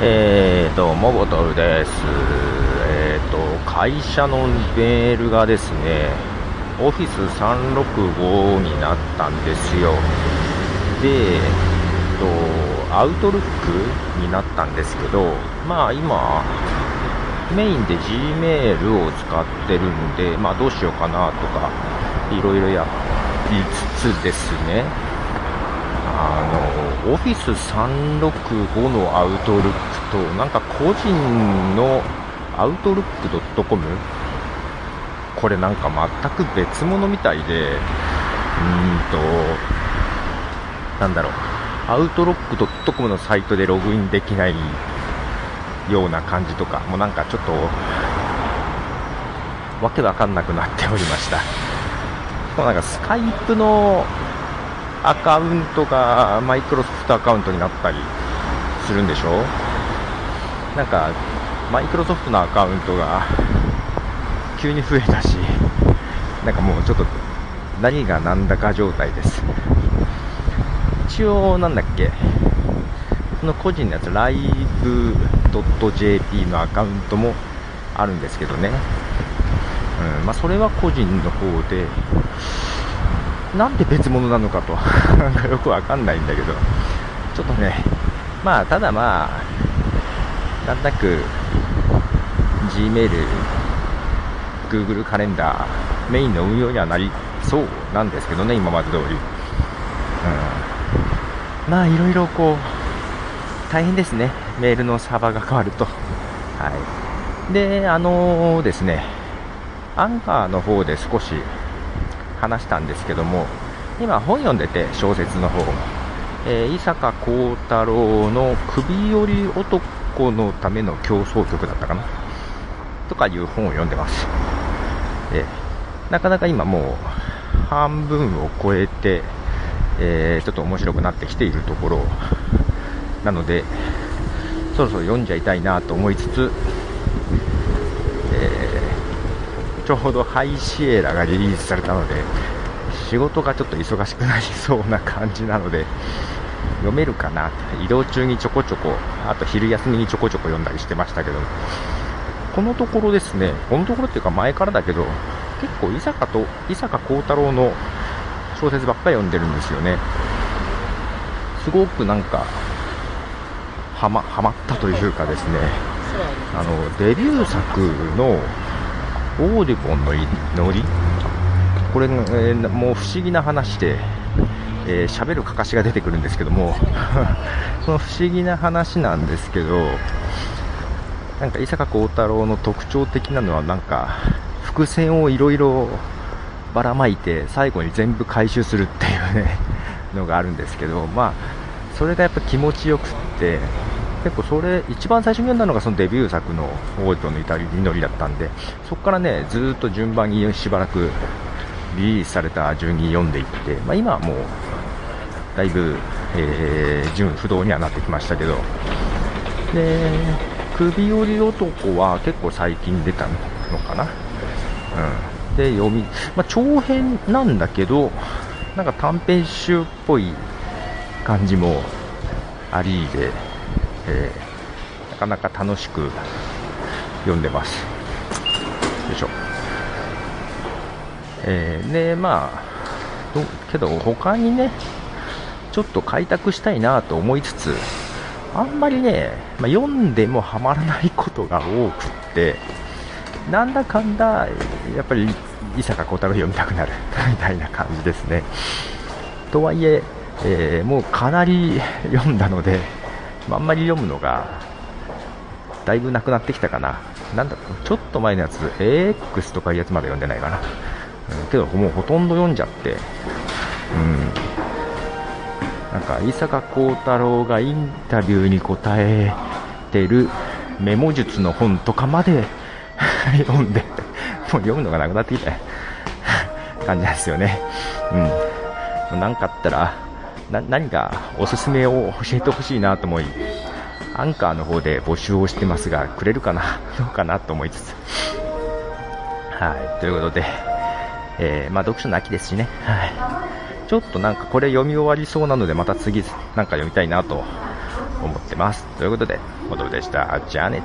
えーと、モボトルです。えーと、会社のメールがですね、オフィス365になったんですよ。で、えーと、アウトルックになったんですけど、まあ今、メインで Gmail を使ってるんで、まあどうしようかなとか、いろいろやりつつですね、あの、オフィス365のアウトルックと、なんか個人のアウトルック .com これなんか全く別物みたいで、うーんと、なんだろう、アウトロック .com のサイトでログインできないような感じとか、もうなんかちょっと、わけわかんなくなっておりました。もなんかスカイプのアカウントがマイクロソフトアカウントになったりするんでしょ？なんかマイクロソフトのアカウントが急に増えたしなんかもうちょっと何が何だか状態です。一応なんだっけ？その個人のやつライブ .jp のアカウントもあるんですけどね、うんまあ、それは個人の方でなんで別物なのかとなんかよくわかんないんだけど、ちょっとね、まあ、ただまあ、なんとなく、Gmail、Google カレンダー、メインの運用にはなりそうなんですけどね、今まで通り。うん。まあ、いろいろこう、大変ですね。メールのサーバーが変わると。はい。で、あのー、ですね、アンカーの方で少し話したんですけども、今本読んでて、小説の方えー、伊坂幸太郎の首より男のための競争曲だったかな？とかいう本を読んでます。でなかなか今もう半分を超えて、えー、ちょっと面白くなってきているところ。なので、そろそろ読んじゃいたいなと思いつつ、えちょうど High Sierra がリリースされたので、仕事がちょっと忙しくなりそうな感じなので、読めるかな。移動中にちょこちょこ、あと昼休みにちょこちょこ読んだりしてましたけど、このところですね、このところっていうか前からだけど、結構伊坂と、伊坂幸太郎の小説ばっかり読んでるんですよね。すごくなんか、はま、はまったというかですね、あの、デビュー作のオーディボンのノリ？これ、えー、もう不思議な話で、えー、喋るかかしが出てくるんですけども その不思議な話なんですけどなんか伊坂幸太郎の特徴的なのはなんか伏線をいろいろばらまいて最後に全部回収するっていうねのがあるんですけどまあそれがやっぱ気持ちよくって結構それ、一番最初に読んだのがそのデビュー作のオーディのイタリノリだったんで、そこからね、ずっと順番にしばらくリリースされた順に読んでいって、まあ、今はもう、だいぶ、えー、順不動にはなってきましたけど、で、首折り男は結構最近出たのかな。うん。で、読み、まあ、長編なんだけど、なんか短編集っぽい感じもありで、えー、なかなか楽しく読んでます。よいしょ。えー、で、まあ、けど他にね、ちょっと開拓したいなと思いつつ、あんまりね、まあ、読んでもハマらないことが多くって、なんだかんだ、やっぱり伊坂幸太郎読みたくなる みたいな感じですね。とはいええー、もうかなり読んだので、あんまり読むのがだいぶなくなってきたかな。なんだちょっと前のやつ、AX とかいうやつまで読んでないかな。うん、けど、もうほとんど読んじゃって、うん。なんか、伊坂幸太郎がインタビューに答えてるメモ術の本とかまで 読んで、もう読むのがなくなってきた感じなんですよね。うん。なかあったら、な何かおすすめを教えてほしいなと思い、アンカーの方で募集をしてますが、くれるかな どうかなと思いつつ。はい、ということで、えー、まあ、読書の秋ですしね、はい。ちょっとなんかこれ読み終わりそうなので、また次なんか読みたいなと思ってます。ということで、おどでした。じゃあね。